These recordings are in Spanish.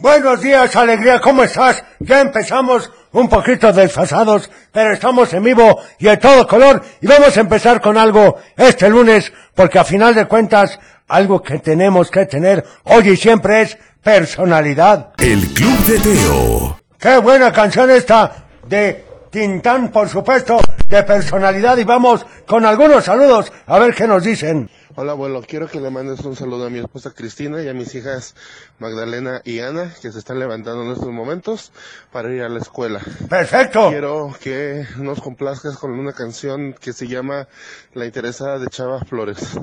Buenos días, alegría, ¿cómo estás? Ya empezamos un poquito desfasados, pero estamos en vivo y a todo color y vamos a empezar con algo este lunes, porque a final de cuentas, algo que tenemos que tener hoy y siempre es personalidad. El Club de Teo. Qué buena canción esta de Tintán, por supuesto, de personalidad y vamos con algunos saludos a ver qué nos dicen. Hola abuelo, quiero que le mandes un saludo a mi esposa Cristina y a mis hijas Magdalena y Ana, que se están levantando en estos momentos para ir a la escuela. Perfecto. Quiero que nos complazcas con una canción que se llama La interesada de Chava Flores.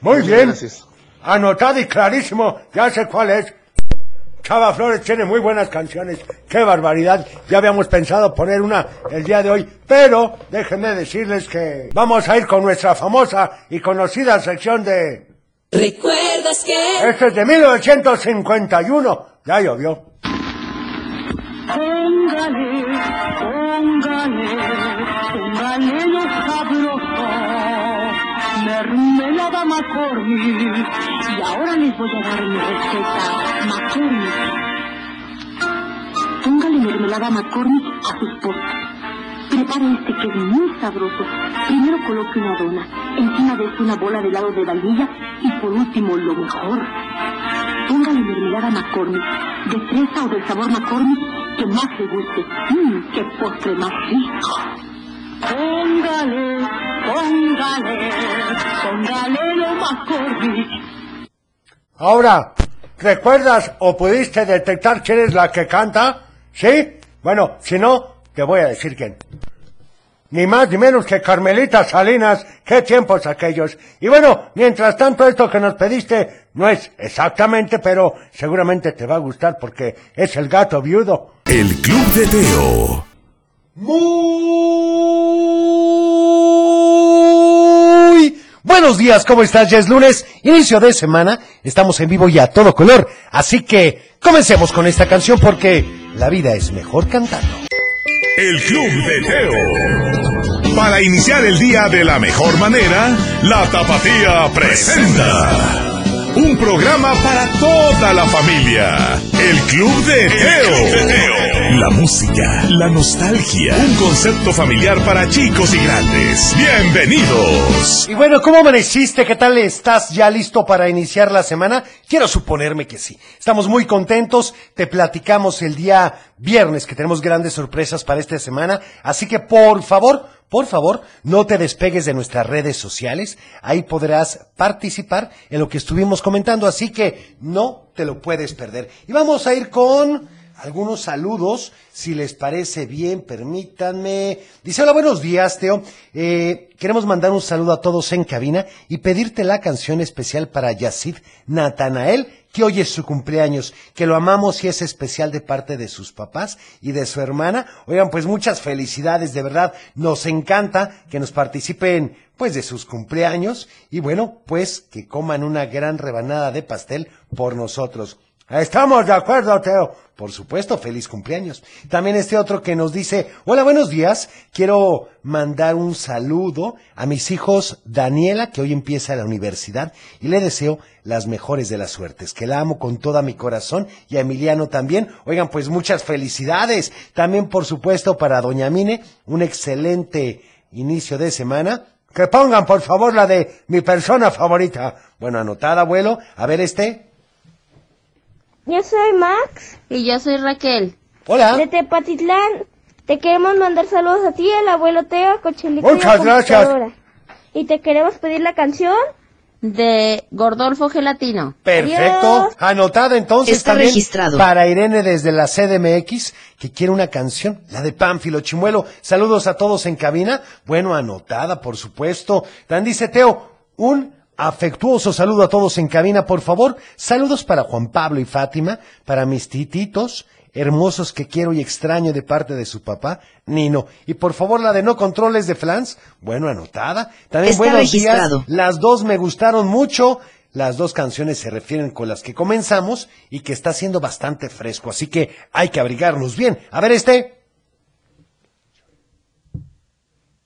Muy Muchas bien. Gracias. Anotado y clarísimo, ya sé cuál es. Chava Flores tiene muy buenas canciones, qué barbaridad. Ya habíamos pensado poner una el día de hoy, pero déjenme decirles que vamos a ir con nuestra famosa y conocida sección de... ¿Recuerdas que? Este es de 1951, ya llovió. Póngale, póngale, póngale Mermelada McCormick. Y ahora les voy a dar mi receta. McCormick. Póngale mermelada McCormick a sus postres. Prepare este que es muy sabroso. Primero coloque una dona. Encima de esto una bola de helado de vainilla. Y por último, lo mejor. Póngale mermelada McCormick, de fresa o del sabor McCormick que más le guste. Mmm, qué postre más rico. Póngale, póngale, póngale lo McCormick. Ahora, ¿recuerdas o pudiste detectar quién es la que canta? ¿Sí? Bueno, si no, te voy a decir quién. Ni más ni menos que Carmelita Salinas, qué tiempos aquellos. Y bueno, mientras tanto esto que nos pediste no es exactamente, pero seguramente te va a gustar porque es el gato viudo. El Club de Teo. Muy buenos días, ¿cómo estás? Ya es lunes, inicio de semana, estamos en vivo y a todo color, así que comencemos con esta canción porque la vida es mejor cantando. El Club de Teo. Para iniciar el día de la mejor manera, la Tapatía presenta. Un programa para toda la familia. El Club de Teo. La música, la nostalgia. Un concepto familiar para chicos y grandes. Bienvenidos. Y bueno, ¿cómo amaneciste? ¿Qué tal estás? ¿Ya listo para iniciar la semana? Quiero suponerme que sí. Estamos muy contentos. Te platicamos el día viernes que tenemos grandes sorpresas para esta semana. Así que por favor, por favor, no te despegues de nuestras redes sociales. Ahí podrás participar en lo que estuvimos comentando. Así que no te lo puedes perder. Y vamos a ir con algunos saludos, si les parece bien, permítanme. Dice, hola, buenos días, Teo. Eh, queremos mandar un saludo a todos en cabina y pedirte la canción especial para Yacid Natanael, que hoy es su cumpleaños, que lo amamos y es especial de parte de sus papás y de su hermana. Oigan, pues muchas felicidades, de verdad, nos encanta que nos participen, pues, de sus cumpleaños y bueno, pues, que coman una gran rebanada de pastel por nosotros. Estamos de acuerdo, Teo. Por supuesto, feliz cumpleaños. También este otro que nos dice, hola, buenos días. Quiero mandar un saludo a mis hijos Daniela, que hoy empieza la universidad, y le deseo las mejores de las suertes, que la amo con toda mi corazón, y a Emiliano también. Oigan, pues muchas felicidades. También, por supuesto, para Doña Mine, un excelente inicio de semana. Que pongan, por favor, la de mi persona favorita. Bueno, anotada, abuelo. A ver este. Yo soy Max Y yo soy Raquel. Hola. de Tepatitlán. Te queremos mandar saludos a ti, al abuelo Teo, a Cochelico y Muchas gracias. Y te queremos pedir la canción. De Gordolfo Gelatino. Perfecto. Adiós. Anotada entonces Está también registrado. para Irene desde la CDMX que quiere una canción, la de Pánfilo Chimuelo. Saludos a todos en cabina. Bueno, anotada, por supuesto. Dan dice Teo, un afectuoso saludo a todos en cabina, por favor. Saludos para Juan Pablo y Fátima, para mis tititos, hermosos que quiero y extraño de parte de su papá, Nino. Y por favor, la de no controles de Flans, bueno, anotada. También Está buenos registrado. días. Las dos me gustaron mucho. Las dos canciones se refieren con las que comenzamos y que está siendo bastante fresco, así que hay que abrigarnos bien. A ver este.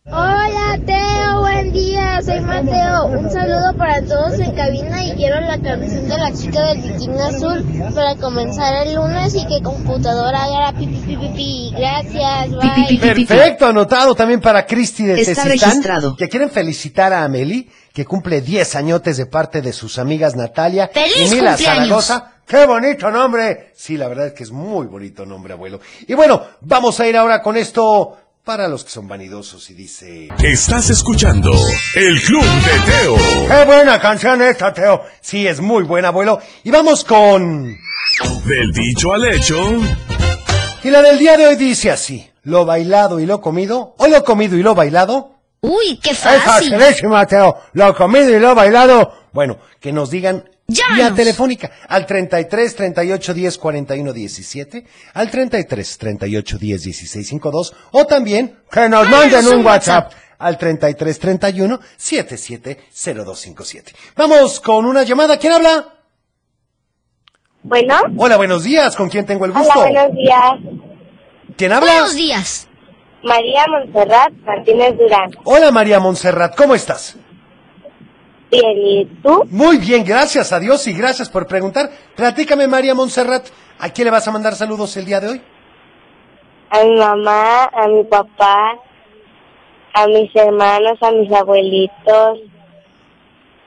Hola Teo, buen día, soy Mateo. Un saludo para todos en cabina y quiero la canción de la chica del bikini azul para comenzar el lunes y que computadora haga pipi pipi pipi. Gracias, bye. Perfecto, anotado también para Cristi de Está registrado. que quieren felicitar a Ameli, que cumple 10 añotes de parte de sus amigas Natalia ¡Feliz y Mila cumpleaños! Zaragoza. ¡Qué bonito nombre! Sí, la verdad es que es muy bonito nombre, abuelo. Y bueno, vamos a ir ahora con esto para los que son vanidosos y dice... Estás escuchando El Club de Teo. ¡Qué buena canción esta, Teo! Sí, es muy buen abuelo. Y vamos con... Del dicho al hecho. Y la del día de hoy dice así. Lo bailado y lo comido, o lo comido y lo bailado, Uy, qué ¡Es fácil. facilísima, Teo! Lo comido y lo bailado. Bueno, que nos digan Llámanos. vía telefónica al 33 38 10 41 17, al 33 38 10 16 52 o también Que nos manden un WhatsApp. al 33 31 77 0257. Vamos con una llamada. ¿Quién habla? Bueno, Hola, buenos días. ¿Con quién tengo el hola, gusto? buenos días. ¿Quién habla? Buenos días. María Montserrat Martínez Durán. Hola, María Montserrat. ¿Cómo estás? Bien, ¿y tú? Muy bien, gracias a Dios y gracias por preguntar. Platícame, María Montserrat, ¿a quién le vas a mandar saludos el día de hoy? A mi mamá, a mi papá, a mis hermanos, a mis abuelitos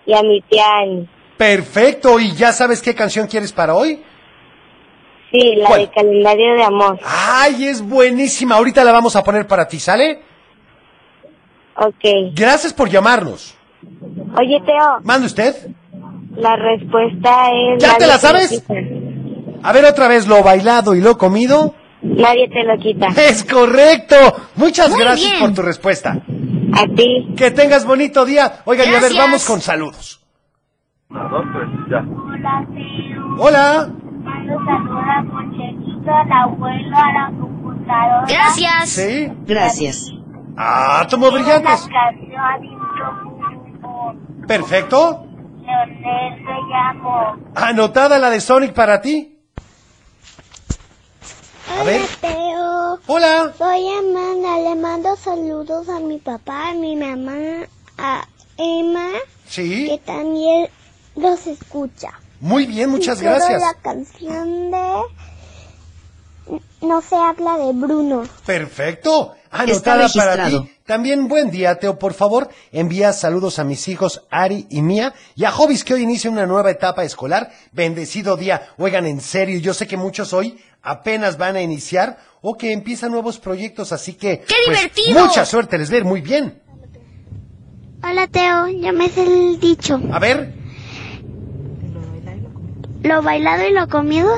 y a mi tía Ani. Perfecto, ¿y ya sabes qué canción quieres para hoy? Sí, la ¿Cuál? de calendario de amor. Ay, es buenísima, ahorita la vamos a poner para ti, ¿sale? Ok. Gracias por llamarnos. Oye, Teo, ¿Mande usted? la respuesta es... ¿Ya te la lo sabes? A ver otra vez, lo bailado y lo comido. Nadie te lo quita. Es correcto. Muchas Muy gracias bien. por tu respuesta. A ti. Que tengas bonito día. Oigan, y a ver, vamos con saludos. Hola, Teo. Hola. Mando saludos a Conchecito, al abuelo, a la computadora. Gracias. ¿Sí? Gracias. Átomos brillantes. canción Infrofútbol. Perfecto. Leonel me llamo. Anotada la de Sonic para ti. A ver. Teo. Hola. Soy Amanda, le mando saludos a mi papá, a mi mamá, a Emma, que Sí. también los escucha. Muy bien, muchas Y gracias. la canción de No se habla de Bruno. Perfecto. Anotada para ti. También buen día, Teo. Por favor, envía saludos a mis hijos Ari y Mía y a Jovis que hoy inicia una nueva etapa escolar. Bendecido día. Oigan, en serio, yo sé que muchos hoy apenas van a iniciar o que empiezan nuevos proyectos, así que... ¡Qué pues, divertido! Mucha suerte, les ver muy bien. Hola Teo, ya me sé el dicho. A ver, Lo bailado y lo comido,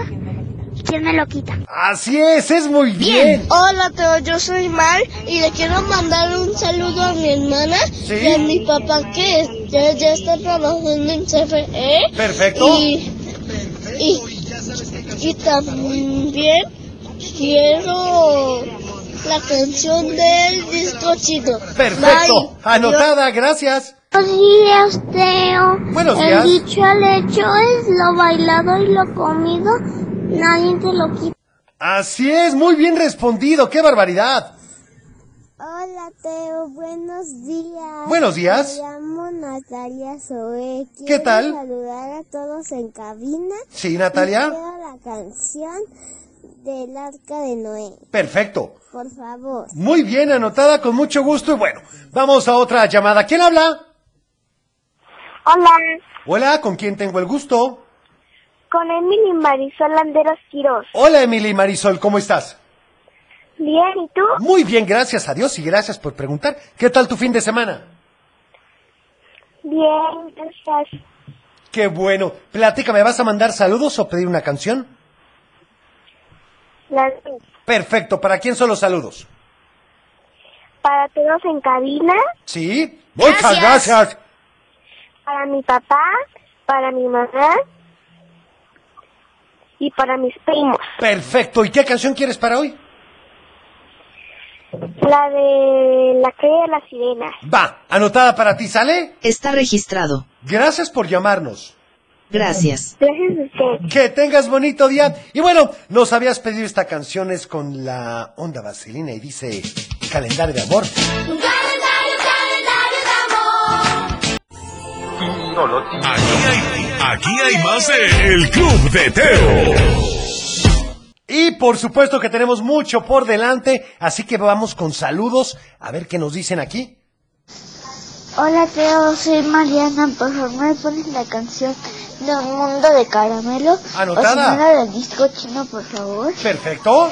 ¿quién me lo quita? así es, es muy bien. Hola Teo, yo soy Mar y le quiero mandar un saludo a mi hermana Sí. y a mi papá que ya, ya está trabajando en CFE. Perfecto. Y, y, y también quiero la canción del disco chino. Perfecto. Bye. Anotada, gracias. Buenos días, Teo. Buenos El días. dicho al hecho es lo bailado y lo comido, nadie te lo quita. Así es, muy bien respondido. ¡Qué barbaridad! Hola, Teo. Buenos días. Buenos días. Me llamo Natalia Zoe. ¿Qué Quiero tal? saludar a todos en cabina. Sí, Natalia. Quiero la canción del Arca de Noé. Perfecto. Por favor. Muy bien, anotada, con mucho gusto. Y bueno, vamos a otra llamada. ¿Quién habla? Hola, Hola, ¿con quién tengo el gusto? Con Emily Marisol Landeros Quiroz. Hola, Emily Marisol, ¿cómo estás? Bien, ¿y tú? Muy bien, gracias a Dios y gracias por preguntar. ¿Qué tal tu fin de semana? Bien, gracias. Qué bueno. Platícame, ¿vas a mandar saludos o pedir una canción? La- Perfecto, ¿para quién son los saludos? para todos en cabina, ¿Sí? Muchas Gracias. gracias. para mi papá, para mi mamá y para mis primos. Perfecto, ¿y qué canción quieres para hoy? La de la calle de las sirenas. Va, anotada para ti, ¿sale? Está registrado. Gracias por llamarnos. Gracias. Gracias a usted. Que tengas bonito día. Y bueno, nos habías pedido esta canción, es con la onda vaselina y dice calendario de amor. Aquí hay, aquí hay más de El Club de Teo. Y por supuesto que tenemos mucho por delante, así que vamos con saludos a ver qué nos dicen aquí. Hola Teo, soy Mariana, por favor me pones la canción de Un Mundo de Caramelo. Anotada. O del disco chino, por favor. Perfecto.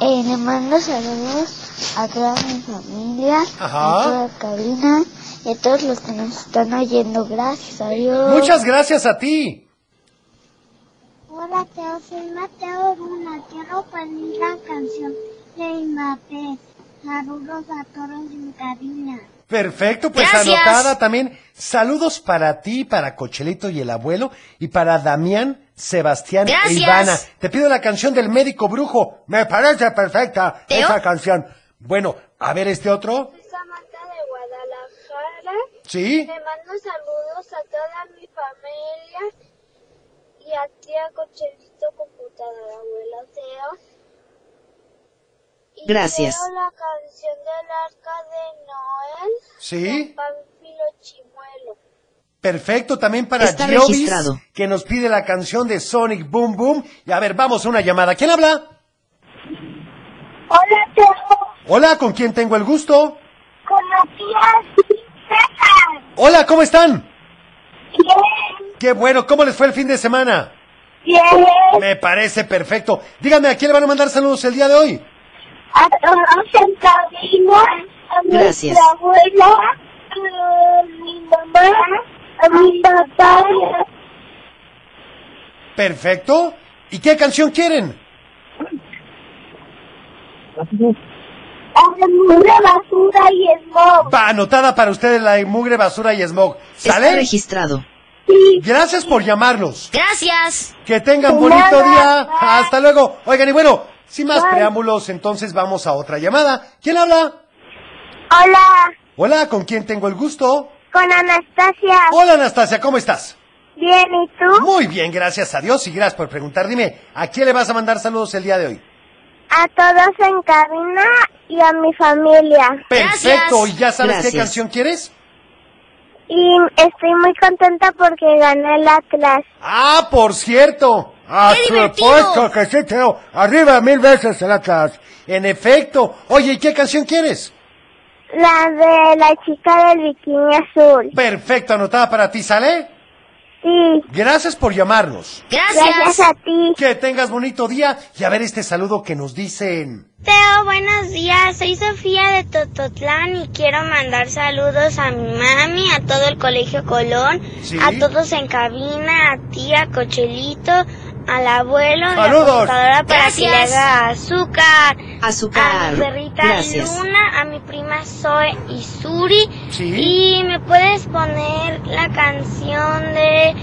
Eh, le mando saludos a toda mi familia, Ajá. a toda cabina y a todos los que nos están oyendo. Gracias, adiós. Muchas gracias a ti. Hola Teo, soy Mateo Luna. Quiero pedir la canción de Mbappé. Saludos a todos en cabina. Perfecto, pues Gracias. anotada también. Saludos para ti, para Cochelito y el abuelo, y para Damián, Sebastián Gracias. e Ivana. Te pido la canción del médico brujo. Me parece perfecta ¿Teo? esa canción. Bueno, a ver este otro. Soy Samantha de Guadalajara. ¿Sí? Le mando saludos a toda mi familia y a tía Cochelito Computadora, abuelo Teo. Y Gracias. la canción del arca de Noel. ¿Sí? con Pánfilo Chimuelo. Perfecto, también para Está Giobis, registrado. que nos pide la canción de Sonic Boom Boom. Y a ver, vamos a una llamada. ¿Quién habla? Hola Teo, Hola, ¿con quién tengo el gusto? con la tía. Hola, ¿cómo están? Bien, Qué bueno, ¿cómo les fue el fin de semana? bien. Me parece perfecto. Díganme, ¿a quién le van a mandar saludos el día de hoy? A todos en cabina, a Gracias. abuela, a mi mamá, a mi papá. Perfecto. ¿Y qué canción quieren? Mugre basura y smog. Va anotada para ustedes la de mugre, basura y smog. Está ¿Sale? registrado. Sí, Gracias por llamarnos. Gracias. Que tengan bonito nada. día. Hasta luego. Oigan, y bueno, sin más Bye. preámbulos, entonces vamos a otra llamada. ¿Quién habla? Hola, Hola, ¿con quién tengo el gusto? con Anastasia. Hola, Anastasia, ¿cómo estás? Bien, ¿y tú? Muy bien, gracias a Dios y gracias por preguntar. Dime, ¿a quién le vas a mandar saludos el día de hoy? A todos en cabina y a mi familia. Perfecto, Gracias. ¿y ya sabes qué canción quieres? Y estoy muy contenta porque gané el Atlas. Ah, por cierto. A ¡Qué supuesto divertido! que sí, Teo. Arriba mil veces el Atlas. En efecto. Oye, ¿y qué canción quieres? La de la chica del bikini azul. Perfecto, anotada para ti, ¿sale? Gracias por llamarnos. gracias Gracias. a ti. Que tengas bonito día y a ver este saludo que nos dicen. Teo, buenos días. Soy Sofía de Tototlán y quiero mandar saludos a mi mami, a todo el Colegio Colón, Sí. a todos en cabina, a tía Cochelito, al abuelo a la Saludos. computadora para que le Gracias. haga azúcar. Azúcar. A mi perrita Gracias. Luna, a mi prima Zoe y Suri. Sí. Y me puedes poner la canción de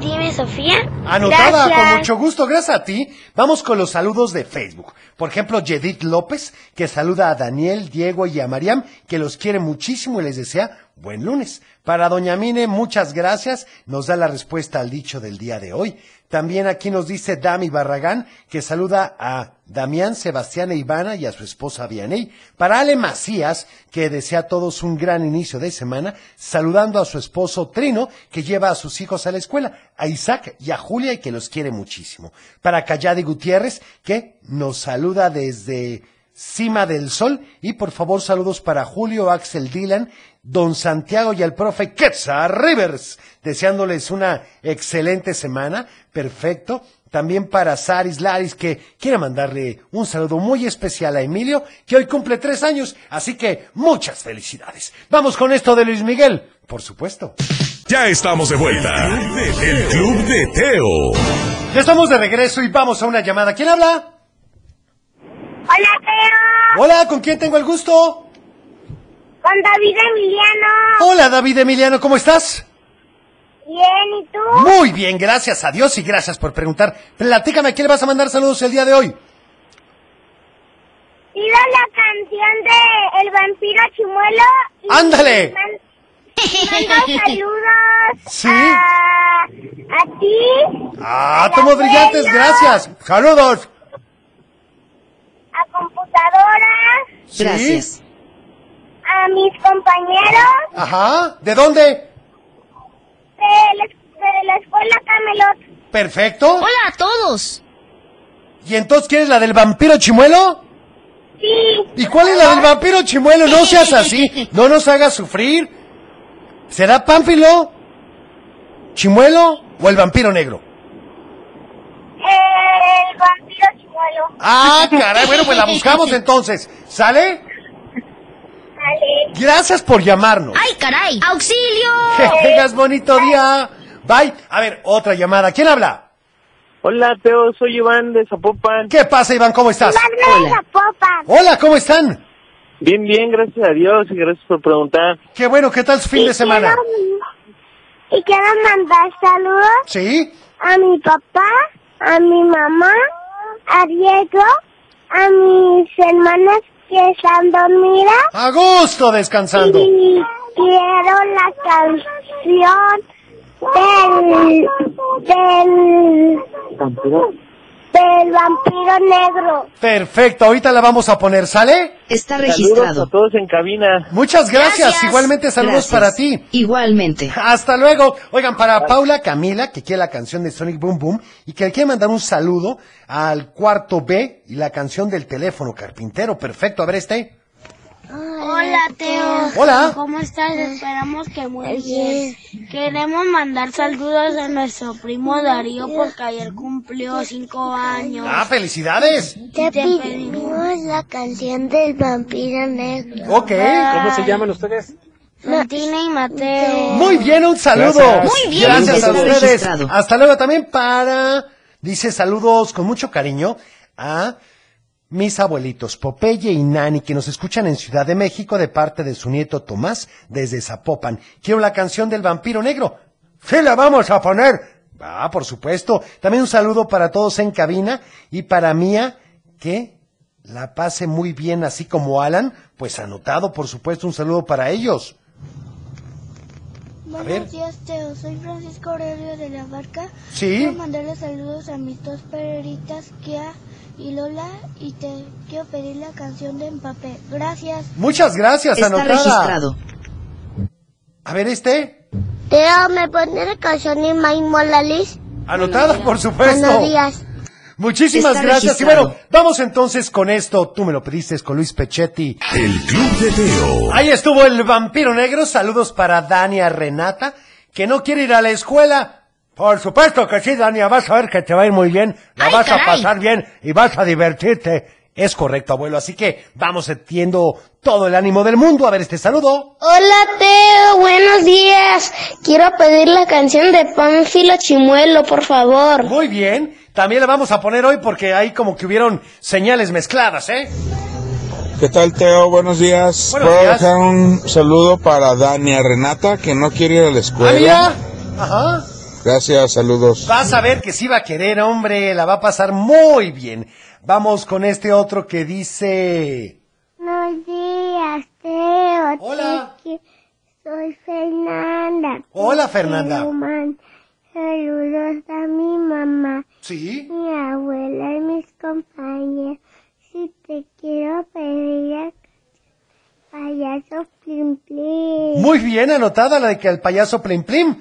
Dime Sofía. Anotada, Gracias. con mucho gusto, gracias a ti. Vamos con los saludos de Facebook. Por ejemplo, Yedith López, que saluda a Daniel, Diego y a Mariam, que los quiere muchísimo y les desea buen lunes. Para Doña Mine, muchas gracias. Nos da la respuesta al dicho del día de hoy. También aquí nos dice Dami Barragán, que saluda a Damián, Sebastián e Ivana y a su esposa Vianey. Para Ale Macías, que desea a todos un gran inicio de semana, saludando a su esposo Trino, que lleva a sus hijos a la escuela, a Isaac y a Julia y que los quiere muchísimo. Para Cayadi Gutiérrez, que nos saluda desde Cima del Sol. Y por favor, saludos para Julio, Axel Dylan, Don Santiago y al profe Quetzal Rivers, deseándoles una excelente semana. Perfecto. También para Saris Laris, que quiere mandarle un saludo muy especial a Emilio, que hoy cumple tres años. Así que muchas felicidades. Vamos con esto de Luis Miguel, por supuesto. Ya estamos de vuelta. El Club de Teo. Ya estamos de regreso y vamos a una llamada. ¿Quién habla? Hola, Teo. Hola, ¿con quién tengo el gusto? Con David Emiliano. Hola, David Emiliano, ¿cómo estás? Bien, ¿y tú? Muy bien, gracias a Dios y gracias por preguntar. Platícame, ¿a quién le vas a mandar saludos el día de hoy? Pido la canción de El vampiro chimuelo. y ¡Ándale! man- Mando saludos Sí. a, a ti, Ah, tomo brillantes, gracias. Saludos. a computadora, Sí. Gracias. A mis compañeros, Ajá, ¿de dónde? de la, de la escuela Camelot. Perfecto. Hola a todos. ¿Y entonces quieres la del vampiro chimuelo? Sí. ¿Y cuál es la del vampiro chimuelo? No seas así. No nos hagas sufrir. ¿Será Pánfilo? ¿Chimuelo o el vampiro negro? El vampiro chimuelo. Ah, caray. Bueno, pues la buscamos entonces. ¿Sale? Vale. Gracias por llamarnos. ¡Ay, caray! ¡Auxilio! Que tengas bonito día. Bye. A ver, otra llamada. ¿Quién habla? Hola, Teo, soy Iván de Zapopan. ¿Qué pasa, Iván? ¿Cómo estás? De Zapopan. Hola, ¿cómo están? Bien, bien, gracias a Dios y gracias por preguntar. Qué bueno, ¿qué tal su fin de semana? Quiero- Y quiero mandar saludos ¿Sí? a mi papá, a mi mamá, a Diego, a mis hermanas que están dormidas. A gusto descansando. Y quiero la canción del, del, del vampiro negro. Perfecto, ahorita la vamos a poner, ¿sale? Está Saludos registrado. a todos en cabina. Muchas gracias. Gracias. Igualmente saludos Gracias. para ti. Igualmente. Hasta luego. Oigan, para Paula Camila, que quiere la canción de Sonic Boom Boom y que le quiere mandar un saludo al cuarto B y la canción del teléfono carpintero. Perfecto, a ver este. Hola, Teo. Hola. ¿Cómo estás? Esperamos que muy bien. Queremos mandar saludos a nuestro primo Darío porque ayer cumplió cinco años. Ah, felicidades. Te pedimos la canción del vampiro negro. Ok. ¿Cómo se llaman ustedes? Martina y Mateo. Muy bien, un saludo. Gracias. Muy bien. Gracias a ustedes. Hasta luego también para, dice saludos con mucho cariño a mis abuelitos Popeye y Nani que nos escuchan en Ciudad de México de parte de su nieto Tomás desde Zapopan. Quiero la canción del vampiro negro. Sí, la vamos a poner. Ah, por supuesto. También un saludo para todos en cabina y para Mía que la pase muy bien así como Alan. Pues anotado, por supuesto, un saludo para ellos. A ver. Buenos días, Teo. Soy Francisco Aurelio de la Barca. Sí. Quiero mandarle saludos a mis dos perritas, Kia y Lola, y te quiero pedir la canción de Empapé. Gracias. Muchas gracias, Está anotada. registrado. A ver este. Teo, ¿me pone la canción de Morales? Anotada, por supuesto. Buenos días. Muchísimas Está gracias. registrado. Y bueno, vamos entonces con esto. Tú me lo pediste con Luis Pechetti. El Club de Teo. Ahí estuvo el vampiro negro. Saludos para Dania Renata, que no quiere ir a la escuela. Por supuesto que sí, Dania. Vas a ver que te va a ir muy bien. La Ay, vas a pasar bien y vas a divertirte. Es correcto, abuelo. Así que vamos entiendo todo el ánimo del mundo. A ver este saludo. Hola, Teo. Buenos días. Quiero pedir la canción de Pánfilo Chimuelo, por favor. Muy bien. También la vamos a poner hoy porque ahí como que hubieron señales mezcladas, ¿eh? ¿Qué tal, Teo? Buenos días. Buenos Puedo días. dejar un saludo para Dania Renata, que no quiere ir a la Ah, escuela. mira. Ajá. Gracias, saludos. Vas a ver que sí va a querer, hombre, la va a pasar muy bien. Vamos con este otro que dice... Buenos días, Teo. Hola. Soy Fernanda. Hola, Fernanda. Saludos a mi mamá, Sí. mi abuela y mis compañeros. Si te quiero pedir la payaso Plim Plim. Muy bien anotada la de que el payaso Plim Plim.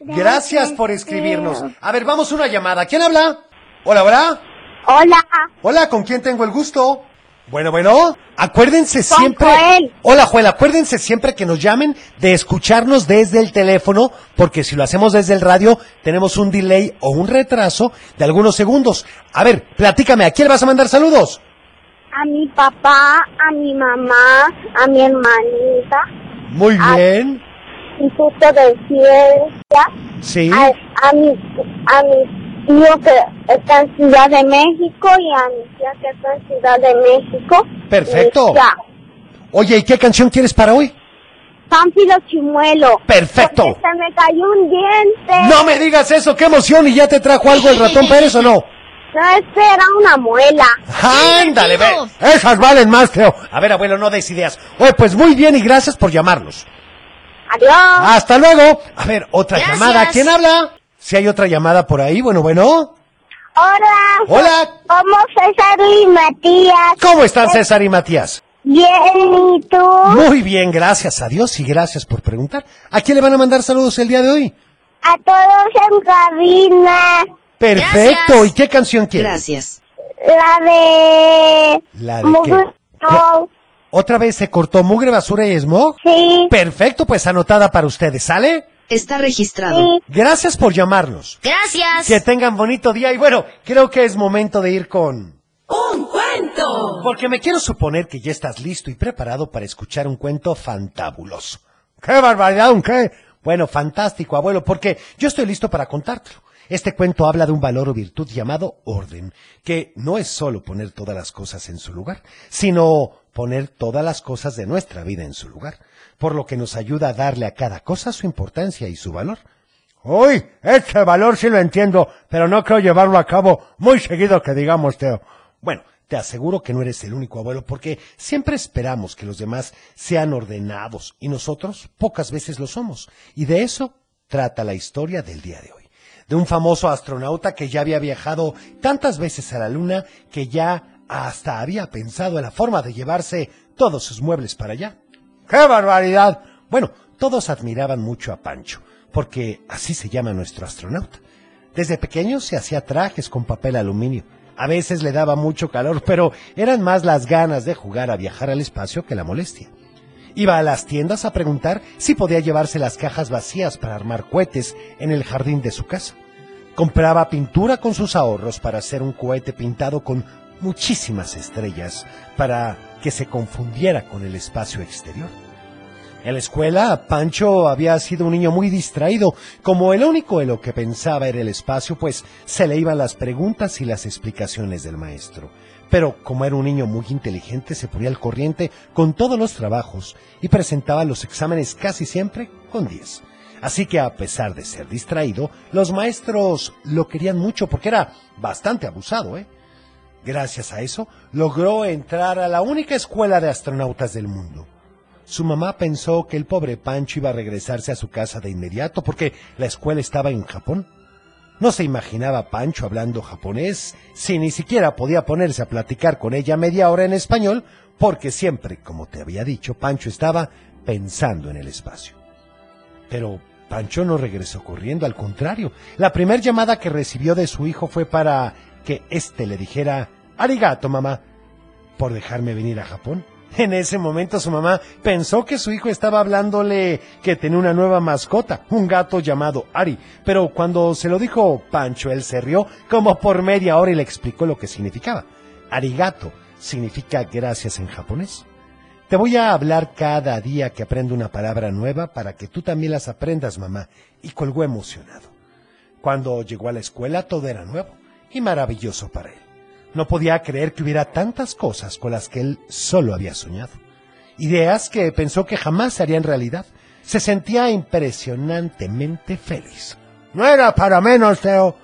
Gracias por escribirnos. A ver, vamos una llamada. ¿Quién habla? Hola, hola. Hola. Hola, ¿con quién tengo el gusto? Bueno, bueno, acuérdense Con siempre. Joel. Hola, Joel, acuérdense siempre que nos llamen de escucharnos desde el teléfono, porque si lo hacemos desde el radio, tenemos un delay o un retraso de algunos segundos. A ver, platícame, ¿a quién le vas a mandar saludos? A mi papá, a mi mamá, a mi hermanita, Muy bien. Instituto de Ciencia, Sí. a, a mi a mi tío que está en Ciudad de México y a mi tía que está en Ciudad de México. Perfecto. Oye, ¿y qué canción quieres para hoy? Pánfilo Chimuelo. Perfecto. Porque se me cayó un diente. No me digas eso, qué emoción, y ya te trajo algo el ratón Pérez o no. No, este era una muela. Ándale, ve. Esas valen más, Teo. A ver, abuelo, no des ideas. Oye, pues muy bien y gracias por llamarnos. Adiós. Hasta luego. A ver, otra Gracias. llamada. ¿Quién habla? Si hay otra llamada por ahí, bueno, bueno. Hola. Hola. Somos César y Matías. ¿Cómo están César y Matías? Bien, ¿y tú? Muy bien, gracias a Dios y gracias por preguntar. ¿A quién le van a mandar saludos el día de hoy? a todos en cabina. Perfecto. Gracias. ¿Y qué canción quieres? Gracias. La de... La de qué? ¿Otra vez se cortó mugre, basura y smog? Sí, Perfecto, pues anotada para ustedes, ¿sale? Está registrado. sí. Gracias por llamarnos. Gracias. Que tengan bonito día y bueno, creo que es momento de ir con... Un cuento. Porque me quiero suponer que ya estás listo y preparado para escuchar un cuento fantabuloso. ¡Qué barbaridad! ¿Un qué? Bueno, fantástico, abuelo, porque yo estoy listo para contártelo. Este cuento habla de un valor o virtud llamado orden, que no es solo poner todas las cosas en su lugar, sino poner todas las cosas de nuestra vida en su lugar, por lo que nos ayuda a darle a cada cosa su importancia y su valor. Uy, este valor sí lo entiendo, pero no creo llevarlo a cabo muy seguido que digamos, Teo. Bueno, te aseguro que no eres el único abuelo porque siempre esperamos que los demás sean ordenados y nosotros pocas veces lo somos. Y de eso trata la historia del día de hoy. De un famoso astronauta que ya había viajado tantas veces a la Luna que ya hasta había pensado en la forma de llevarse todos sus muebles para allá. ¡Qué barbaridad! Bueno, todos admiraban mucho a Pancho, porque así se llama nuestro astronauta. Desde pequeño se hacía trajes con papel aluminio. A veces le daba mucho calor, pero eran más las ganas de jugar a viajar al espacio que la molestia. Iba a las tiendas a preguntar si podía llevarse las cajas vacías para armar cohetes en el jardín de su casa. Compraba pintura con sus ahorros para hacer un cohete pintado con muchísimas estrellas para que se confundiera con el espacio exterior. En la escuela, Pancho había sido un niño muy distraído. Como el único en lo que pensaba era el espacio, pues se le iban las preguntas y las explicaciones del maestro. Pero como era un niño muy inteligente, se ponía al corriente con todos los trabajos y presentaba los exámenes casi siempre con 10. Así que a pesar de ser distraído, los maestros lo querían mucho porque era bastante abusado, ¿eh? Gracias a eso, logró entrar a la única escuela de astronautas del mundo. Su mamá pensó que el pobre Pancho iba a regresarse a su casa de inmediato porque la escuela estaba en Japón. No se imaginaba Pancho hablando japonés, si ni siquiera podía ponerse a platicar con ella media hora en español, porque siempre, como te había dicho, Pancho estaba pensando en el espacio. Pero Pancho no regresó corriendo, al contrario. La primera llamada que recibió de su hijo fue para que éste le dijera, Arigato, mamá, por dejarme venir a Japón. En ese momento su mamá pensó que su hijo estaba hablándole que tenía una nueva mascota, un gato llamado Ari, pero cuando se lo dijo Pancho, él se rió como por media hora y le explicó lo que significaba. Arigato significa gracias en japonés. Te voy a hablar cada día que aprendo una palabra nueva para que tú también las aprendas, mamá, y colgó emocionado. Cuando llegó a la escuela todo era nuevo y maravilloso para él. No podía creer que hubiera tantas cosas con las que él solo había soñado. Ideas que pensó que jamás se harían realidad. Se sentía impresionantemente feliz. No era para menos, Teo.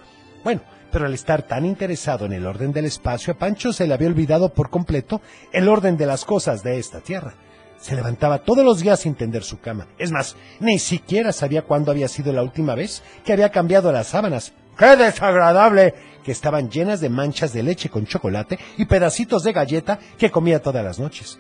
Bueno, pero al estar tan interesado en el orden del espacio, a Pancho se le había olvidado por completo el orden de las cosas de esta tierra. Se levantaba todos los días sin tender su cama. Es más, ni siquiera sabía cuándo había sido la última vez que había cambiado las sábanas. ¡Qué desagradable! que estaban llenas de manchas de leche con chocolate y pedacitos de galleta que comía todas las noches.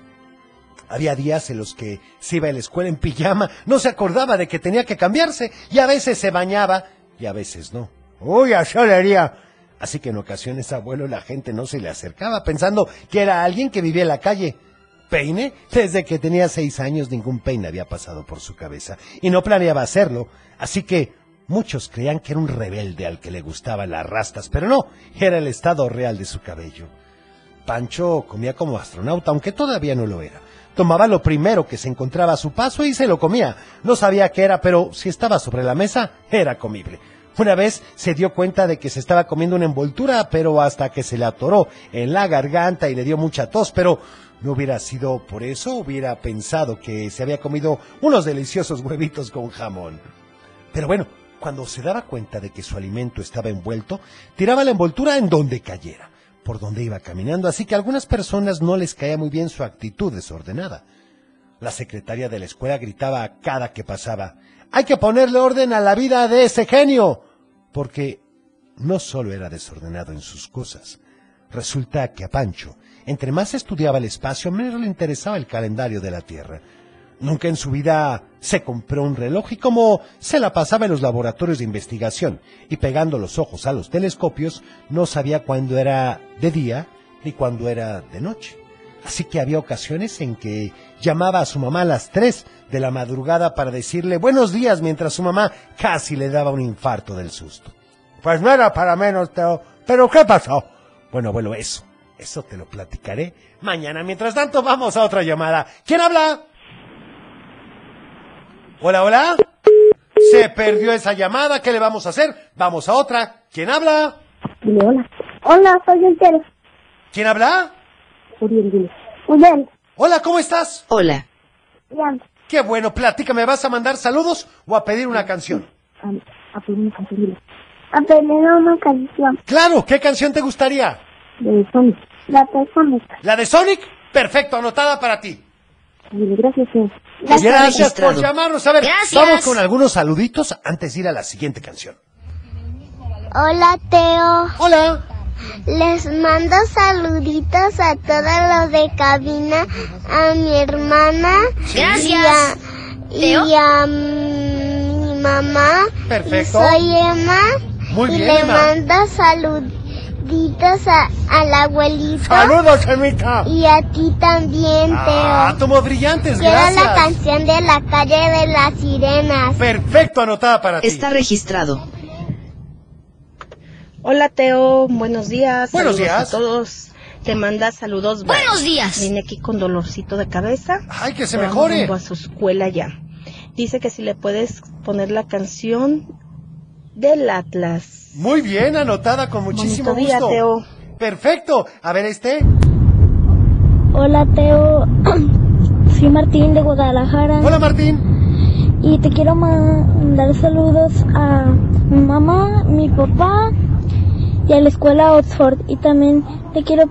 Había días en los que se iba a la escuela en pijama, no se acordaba de que tenía que cambiarse y a veces se bañaba y a veces no. ¡Uy, a solería! Así que en ocasiones, abuelo, la gente no se le acercaba pensando que era alguien que vivía en la calle. ¿Peine? Desde que tenía seis años ningún peine había pasado por su cabeza y no planeaba hacerlo. Así que Muchos creían que era un rebelde al que le gustaban las rastas, pero no, era el estado real de su cabello. Pancho comía como astronauta, aunque todavía no lo era. Tomaba lo primero que se encontraba a su paso y se lo comía. No sabía qué era, pero si estaba sobre la mesa, era comible. Una vez se dio cuenta de que se estaba comiendo una envoltura, pero hasta que se le atoró en la garganta y le dio mucha tos, pero no hubiera sido por eso, hubiera pensado que se había comido unos deliciosos huevitos con jamón. Pero bueno, cuando se daba cuenta de que su alimento estaba envuelto, tiraba la envoltura en donde cayera, por donde iba caminando, así que a algunas personas no les caía muy bien su actitud desordenada. La secretaria de la escuela gritaba a cada que pasaba, hay que ponerle orden a la vida de ese genio, porque no solo era desordenado en sus cosas. Resulta que a Pancho, entre más estudiaba el espacio, menos le interesaba el calendario de la Tierra. Nunca en su vida se compró un reloj y como se la pasaba en los laboratorios de investigación y pegando los ojos a los telescopios, no sabía cuándo era de día ni cuándo era de noche. Así que había ocasiones en que llamaba a su mamá a las 3 de la madrugada para decirle buenos días mientras su mamá casi le daba un infarto del susto. Pues no era para menos, Teo. ¿Pero qué pasó? Bueno, abuelo, eso, eso te lo platicaré mañana. Mientras tanto, vamos a otra llamada. ¿Quién habla? Hola, hola. Se perdió esa llamada. ¿Qué le vamos a hacer? Vamos a otra. ¿Quién habla? Hola. Hola, soy Uriel. ¿Quién habla? Uriel. Uriel. Hola, ¿cómo estás? Hola. Bien. Qué bueno, platícame. ¿Vas a mandar saludos o a pedir una canción? A, pedir una canción. A pedir una canción. Claro, ¿qué canción te gustaría? De Sonic. La de Sonic. ¿La de Sonic? Perfecto, anotada para ti. Gracias, Teo. Gracias por llamarnos. A ver, Gracias. vamos con algunos saluditos antes de ir a la siguiente canción. Hola, Teo. Hola. Les mando saluditos a todos los de cabina, a mi hermana. Gracias. Y a, Teo. y a mi mamá. Perfecto. Y soy Emma. Muy y bien, le Emma. mando saluditos a, al abuelito. ¡Saludos, Emita! Y a ti también, Ah, Teo. tomo brillantes, Quiero la gracias. canción de la calle de las sirenas. Perfecto, anotada para ti. Está registrado. Hola Teo, buenos días. Buenos Saludos días. a todos. Te manda saludos. Buenos días. Viene aquí con dolorcito de cabeza. Ay, que se Vamos mejore. a su escuela ya. Dice que si le puedes poner la canción del Atlas. Muy bien, anotada con muchísimo Bonito día, gusto. Teo. Perfecto. A ver este. Hola, Teo. Soy Martín de Guadalajara. Hola, Martín. Y te quiero mandar saludos a mi mamá, mi papá y a la escuela Oxford. Y también te quiero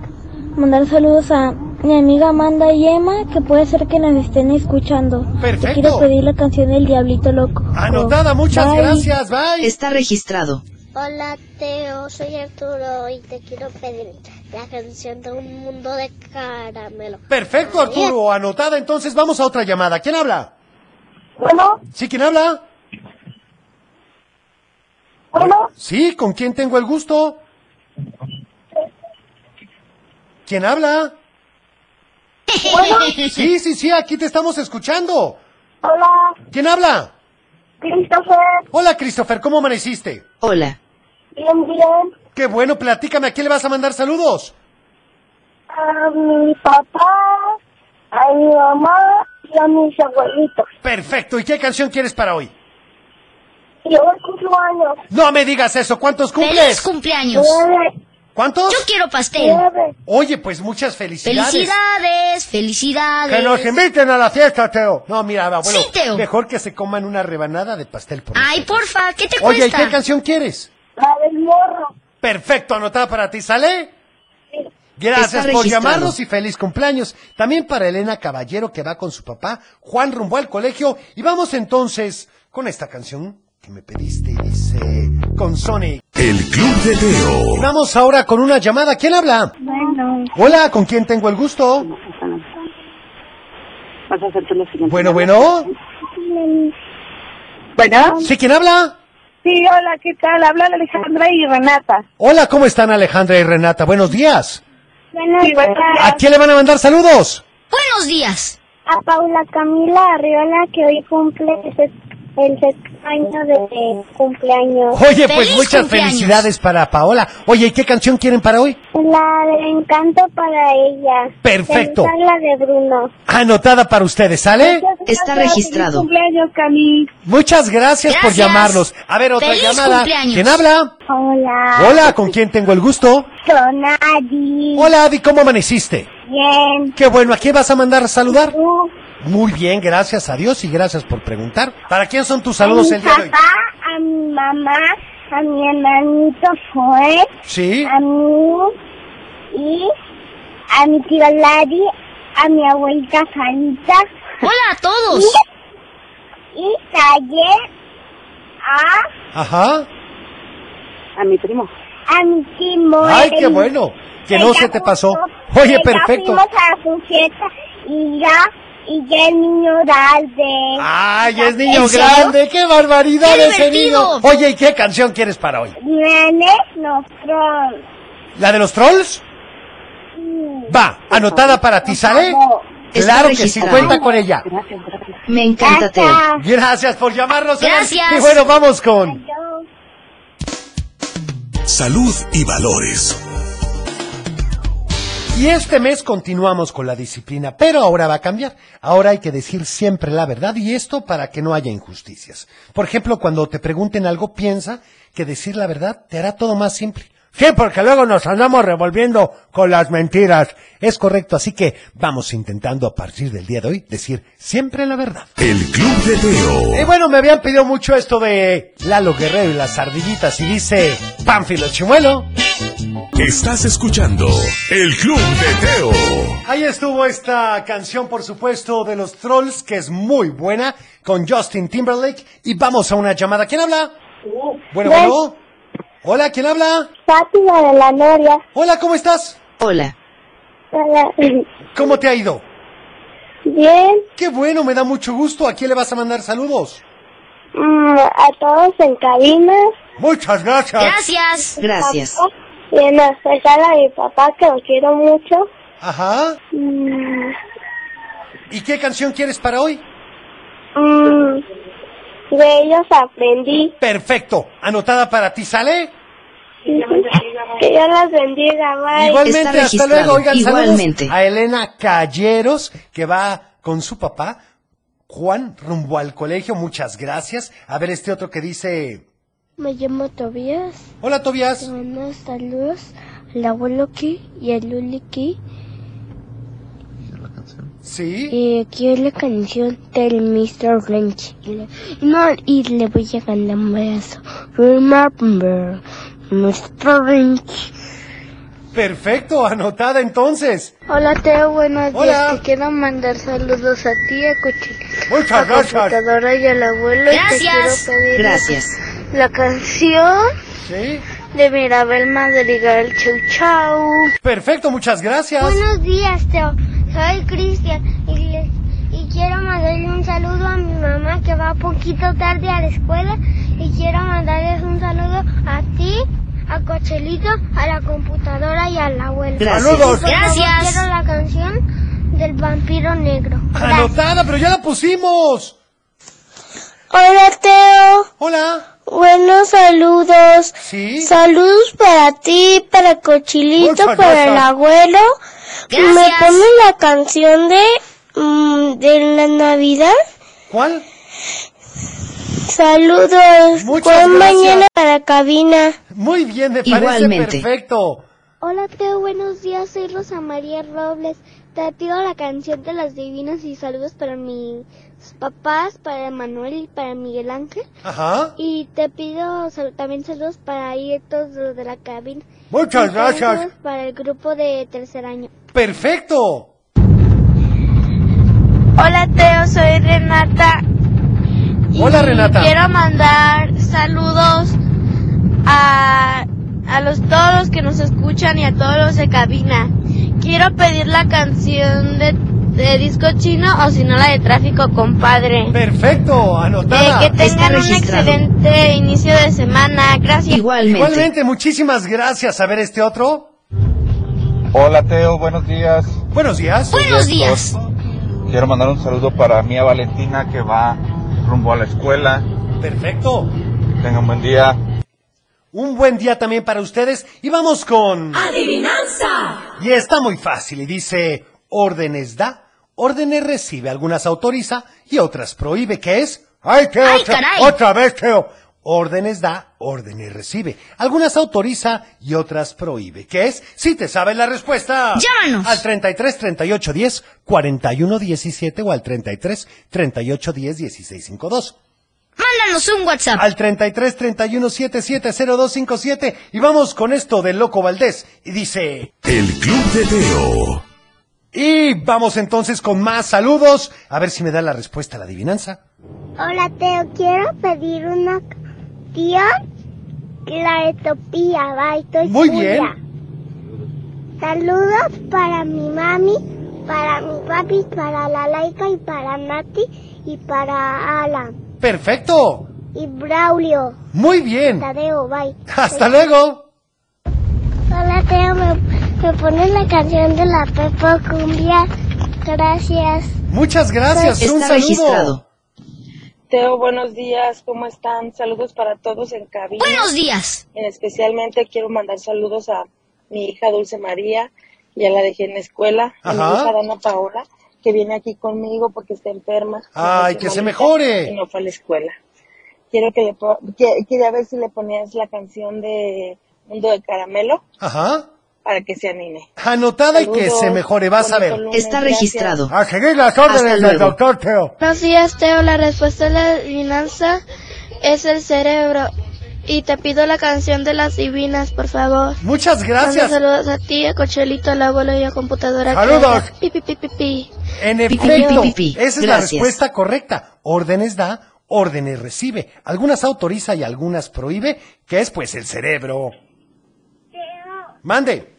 mandar saludos a mi amiga Amanda y Emma, que puede ser que nos estén escuchando. Perfecto. Te quiero pedir la canción del Diablito Loco. Anotada, muchas Bye. gracias. Bye. Está registrado. Hola Teo, soy Arturo y te quiero pedir la canción de un mundo de caramelo. Perfecto, Arturo. Anotada, entonces vamos a otra llamada. ¿Quién habla? Bueno, ¿Sí, quién habla? bueno, Sí, ¿con quién tengo el gusto? ¿Quién habla? Sí, sí, sí, aquí te estamos escuchando. hola, ¿Quién habla? Christopher, Hola, Christopher, ¿cómo amaneciste? Hola. Bien, bien, Qué bueno, platícame, ¿a quién le vas a mandar saludos? a mi papá, a mi mamá y a mis abuelitos. Perfecto, ¿y qué canción quieres para hoy? Y hoy cumplo años, No me digas eso, ¿cuántos ¡Feliz cumples? cumpleaños! nueve, ¿Cuántos? Yo quiero pastel. nueve. Oye, pues muchas felicidades. Felicidades, felicidades. Que nos inviten a la fiesta, Teo. No, mira, abuelo, Sí, Teo. mejor que se coman una rebanada de pastel por Ay, porfa, ¿qué te Oye, ¿y cuesta? qué canción quieres? Morro. Perfecto, anotada para ti, ¿sale? Sí. Gracias por llamarnos y feliz cumpleaños. También para Elena Caballero que va con su papá, Juan rumbo al colegio. Y vamos entonces con esta canción que me pediste y dice con Sonic. El Club de Teo. Vamos ahora con una llamada. ¿Quién habla? Bueno, Hola, ¿con quién tengo el gusto? Vas a hacerte lo siguiente. Bueno, bueno. Bueno. ¿Sí, quién habla? Sí, hola, ¿qué tal? Habla Alejandra y Renata. Hola, ¿cómo están Alejandra y Renata? Buenos días. buenos días. ¿A quién le van a mandar saludos? Buenos días. A Paula Camila Arriola, que hoy cumple el sexto año de cumpleaños. Oye, pues ¡Feliz muchas cumpleaños! felicidades para Paola. Oye, ¿y qué canción quieren para hoy? La del encanto para ella. Perfecto. La de Bruno. Anotada para ustedes, ¿sale? Está registrado. cumpleaños, Cami. Muchas gracias, por Gracias. llamarnos. A ver, otra ¡Feliz llamada. cumpleaños! ¿Quién habla? Hola. Hola, ¿con quién tengo el gusto? Con Adi. Hola, Adi, ¿cómo amaneciste? Bien. Qué bueno, ¿a quién vas a mandar a saludar? Tú. Muy bien, gracias a Dios y gracias por preguntar. ¿Para quién son tus a saludos mi el día de hoy? papá, a mi mamá, a mi hermanito Joel, Sí. a mí y a mi tío Lari, a mi abuelita Sarita Hola a todos. y taller a, Ajá. A mi primo. a mi primo. Ay, qué bueno. Que no se te pasó. Oye, perfecto. fuimos a su fiesta y ya Y ya el niño grande. ¡Ay, es niño grande! ¡Qué barbaridad ¡Qué ese niño! Oye, ¿y qué canción quieres para hoy? Viene los trolls. ¿La de los trolls? Va, anotada para ti, ¿sale? Claro que sí, cuenta con ella. Me encanta. Gracias por llamarnos. Gracias. Y bueno, vamos con... Salud y valores. Y este mes continuamos con la disciplina, pero ahora va a cambiar. Ahora hay que decir siempre la verdad y esto para que no haya injusticias. Por ejemplo, cuando te pregunten algo, piensa que decir la verdad te hará todo más simple. Sí, porque luego nos andamos revolviendo con las mentiras. Es correcto, así que vamos intentando a partir del día de hoy decir siempre la verdad. El Club de Y Teo. bueno, me habían pedido mucho esto de Lalo Guerrero y las ardillitas y dice Pánfilo Chimuelo. Estás escuchando El Club de Teo. Ahí estuvo esta canción, por supuesto, de los Trolls, que es muy buena, con Justin Timberlake. Y vamos a una llamada. ¿Quién habla? Bueno, bueno. Hola, ¿quién habla? Fátima de la Noria. Hola, ¿cómo estás? Hola. Hola. ¿Cómo te ha ido? Bien. Qué bueno, me da mucho gusto. ¿A quién le vas a mandar saludos? Mm, a todos en cabina. Muchas gracias. Gracias. Gracias. Y en especial a mi papá, que lo quiero mucho. Ajá. Mm, ¿Y qué canción quieres para hoy? mm, de ellos aprendí. Perfecto. Anotada para ti, ¿sale? Que Dios los bendiga. Bye. Igualmente, hasta luego. Oigan, Igualmente. saludos a Elena Calleros, que va con su papá, Juan, rumbo al colegio. Muchas gracias. A ver este otro que dice... Me llamo Tobias. Hola, Tobias. Buenos saludos al abuelo Ki y al Luli Ki. Sí. Y aquí es la canción del Mr. Y le- No, y le voy a cantar un beso. Remember, Mr. Lynch. Perfecto, anotada entonces. Hola Teo, buenos Hola. días. Te quiero mandar saludos a ti, a Cochil, Muchas a gracias. computadora y al abuelo. Y Gracias. te quiero pedir Gracias. La canción Sí. de Mirabel Madrigal. Chau, chau. Perfecto, muchas gracias. Buenos días, Teo. Soy Cristian y, les- y quiero mandarle un saludo a mi mamá que va poquito tarde a la escuela y quiero mandarles un saludo a ti, a Cochelito, a la computadora y al abuelo. Gracias. Saludos. Gracias. Quiero la canción del vampiro negro. Anotada, pero ya la pusimos. Hola Teo. Hola. Buenos saludos. Sí. Saludos para ti, para Cochilito, Muchas para gracias. el abuelo. Gracias. ¿Me ponen la canción de, mm, de la Navidad? ¿Cuál? Saludos. Muchas Buen gracias. mañana para cabina. Muy bien, me parece Igualmente. perfecto. Hola Teo, buenos días, soy Rosa María Robles. Te pido la canción de las divinas y saludos para mis papás, para Manuel y para Miguel Ángel. Ajá. Y te pido sal- también saludos para ir todos los de la cabina. Muchas Y gracias. saludos Para el grupo de tercer año. Perfecto. Hola Teo, soy Renata. Hola, Renata. Quiero mandar saludos a, a los todos los que nos escuchan y a todos los de cabina. Quiero pedir la canción de, de disco chino o si no la de tráfico compadre. Perfecto, Eh, anotada. que tengan un excelente inicio de semana. Gracias. Igualmente. Igualmente, muchísimas gracias. A ver este otro. Hola Teo, buenos días. Buenos días. Buenos días. Quiero mandar un saludo para Mía Valentina que va rumbo a la escuela. Perfecto. Tengan buen día. Un buen día también para ustedes. Y vamos con... Adivinanza. Y está muy fácil. Y dice, órdenes da, órdenes recibe. Algunas autoriza y otras prohíbe. ¿Qué es? Ay, Teo, Ay, otra, caray. otra vez, Teo. Órdenes da, órdenes recibe. Algunas autoriza y otras prohíbe. ¿Qué es? Si te sabes la respuesta. Llámanos. Al 33 38 10 41 17 o al 33 38 10 16 52. Mándanos un WhatsApp. Al 33 31 77 0257 y vamos con esto del Loco Valdés. Y dice... El Club de Teo. Y vamos entonces con más saludos. A ver si me da la respuesta a la adivinanza. Hola Teo, quiero pedir una canción, la Etopía, y Muy Julia. Saludos para mi mami, para mi papi, para la Laika y para Nati y para Alan Perfecto. y Braulio. Muy bien. Tadeo, bye. Hasta luego. Hola Teo, ¿me, me pones la canción de la Pepa Cumbia? Gracias. Muchas gracias. Un Está saludo. registrado. Teo, buenos días, ¿cómo están? Saludos para todos en cabina. Buenos días. En especialmente quiero mandar saludos a mi hija Dulce María, ya la dejé en la escuela, a mi Ajá. hija Dana Paola, que viene aquí conmigo porque está enferma. Ay, que se mejore. Y no fue a la escuela. Quiero que le quería ver si le ponías la canción de Mundo de Caramelo Ajá. Para que se anime. Anotada y que se mejore. Vas a ver. Está registrado. A seguir las órdenes del doctor Teo. Buenos días, Teo. La respuesta de la adivinanza es el cerebro. Y te pido la canción de las divinas, por favor. Muchas gracias. saludos a ti, a Cochelito, al abuelo y a computadora. Saludos. Pi, pi, pi, pi, pi. En Pi, pi, efecto, pi, pi, pi. esa es la respuesta correcta. Órdenes da, órdenes recibe. Algunas autoriza y algunas prohíbe, que es pues el cerebro. Mande.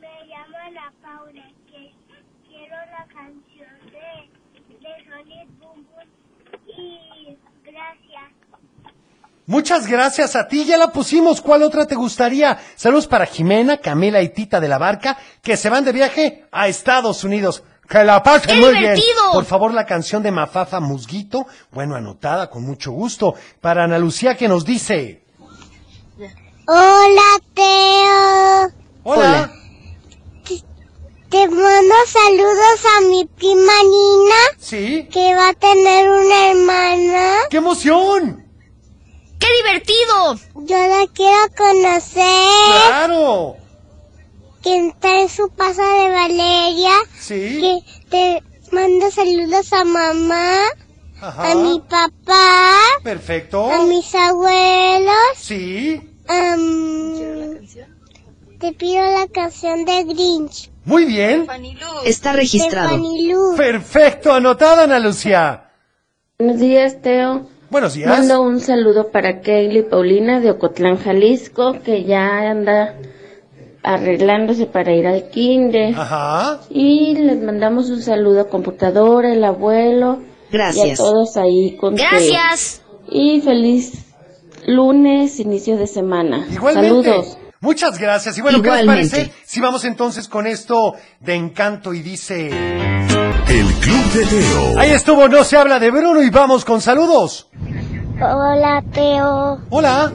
Me llamo Ana Paula, que quiero la canción de, de Sonic Boom Boom. Y gracias. Muchas gracias a ti, ya la pusimos. ¿Cuál otra te gustaría? Saludos para Jimena, Camila y Tita de la Barca, que se van de viaje a Estados Unidos. Que la pasen ¡Qué muy bien. divertido! Por favor, la canción de Mafafa Musguito, bueno, anotada con mucho gusto. Para Ana Lucía que nos dice, Hola, Teo. hola, Te mando saludos a mi prima Nina, ¿sí? que va a tener una hermana. ¡Qué emoción! ¡Qué divertido! Yo la quiero conocer. ¡Claro! Que está en su casa de Valeria. Sí. Que te mando saludos a mamá, Ajá. a mi papá, Perfecto. a mis abuelos. Sí. Am, te pido la canción de Grinch. Muy bien. Está registrado. Perfecto, anotada, Ana Lucía. Buenos días, Teo. Buenos días. Mando un saludo para Kaylee Paulina de Ocotlán, Jalisco, que ya anda arreglándose para ir al kinder. Ajá. Y les mandamos un saludo a computadora, el abuelo. Y a Gracias. todos ahí con. Gracias. Y feliz lunes, inicio de semana. Igualmente. Saludos. Muchas gracias. Y bueno, ¿qué les Igualmente. parece si vamos entonces con esto de encanto y dice... El Club de Teo. Ahí estuvo, no se habla de Bruno y vamos con saludos. Hola, Teo. Hola.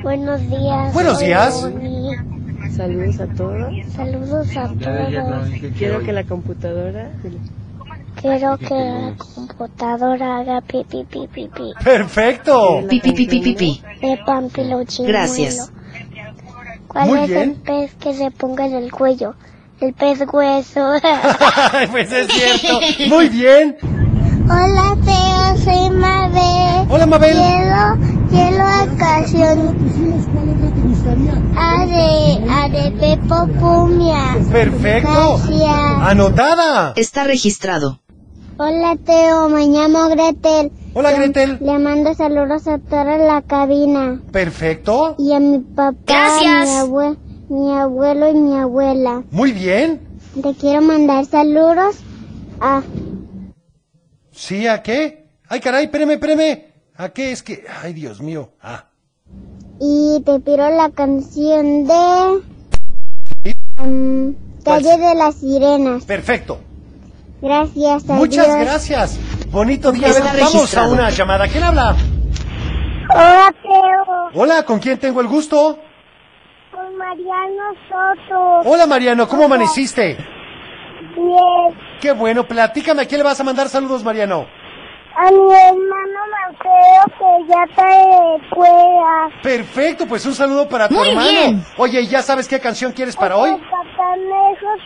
Buenos días. Buenos días. Bonnie. Saludos a todos. Saludos a todos. Quiero que la computadora Quiero que la computadora haga pi pi pi pi pi. Perfecto. Pi, pi, pi, pi, pi, pi. De. Gracias. ¿Cuál Muy es bien. el pez que se ponga en el cuello? El pez hueso. pues es cierto. Muy bien. Hola, Teo, soy Mabel. Hola, Mabel. Quiero, quiero la canción A de, A de Pepo Pumia. Perfecto. Gracias. Anotada. Está registrado. Hola, Teo, me llamo Gretel. Hola, Gretel. Le mando saludos a toda la cabina. Perfecto. Y a mi papá, Gracias. Mi, mi abuelo y mi abuela. Muy bien. Te quiero mandar saludos a... ¿Sí a qué? Ay, caray, espérame, espérame. ¿A qué es que...? Ay, Dios mío. Ah. Y te pido la canción de... ¿Cuál? Calle de las Sirenas. Perfecto. Gracias, Muchas adiós. gracias. Bonito día. A Está ver, vamos a una llamada. ¿Quién habla? Hola, Teo. Hola, ¿con quién tengo el gusto? Mariano Soto. Hola, Mariano, ¿cómo amaneciste? Bien. Qué bueno, platícame, ¿a quién le vas a mandar saludos, Mariano? A mi hermano Mateo que ya está de escuela. Perfecto, pues un saludo para tu Muy hermano. bien. Oye, ¿y ya sabes qué canción quieres para hoy?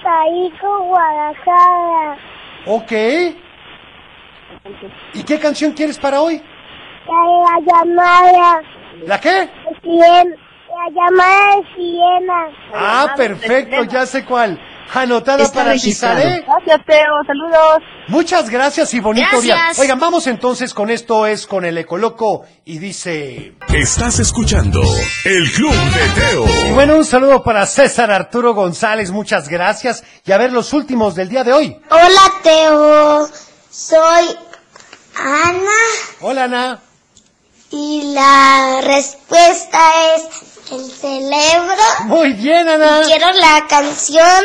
Taíco, Guadalajara. Ok. ¿Y qué canción quieres para hoy? La llamada ¿La qué? Siena. La llamada de Siena. Ah, perfecto, ya sé cuál. Anotada Está para ti, registrado. ¿sale? Gracias, Teo. Saludos. Muchas gracias y bonito día. Gracias. Oigan, vamos entonces con esto es con el Ecoloco y dice... Estás escuchando el Club de Y Teo. bueno, un saludo para César Arturo González, muchas gracias. Y a ver los últimos del día de hoy. Hola Teo, soy Ana Hola, Ana. y la respuesta es el cerebro. Muy bien, Ana. Y quiero la canción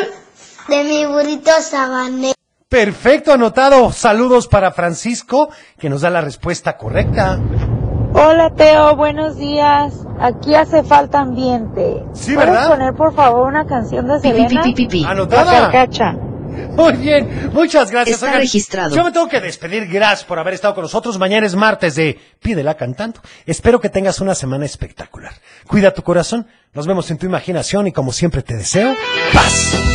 de mi burrito sabanero. Perfecto, anotado. Saludos para Francisco, que nos da la respuesta correcta. Hola Teo, buenos días. Aquí hace falta ambiente. Sí, ¿Puedes ¿verdad? poner por favor una canción de Pi, pi, Selena? pi, pi, pi. Anotada. Muy bien, muchas gracias. Está registrado. Yo me tengo que despedir. Gracias por haber estado con nosotros. Mañana es martes de Pídela cantando. Espero que tengas una semana espectacular. Cuida tu corazón. Nos vemos en tu imaginación y como siempre te deseo paz.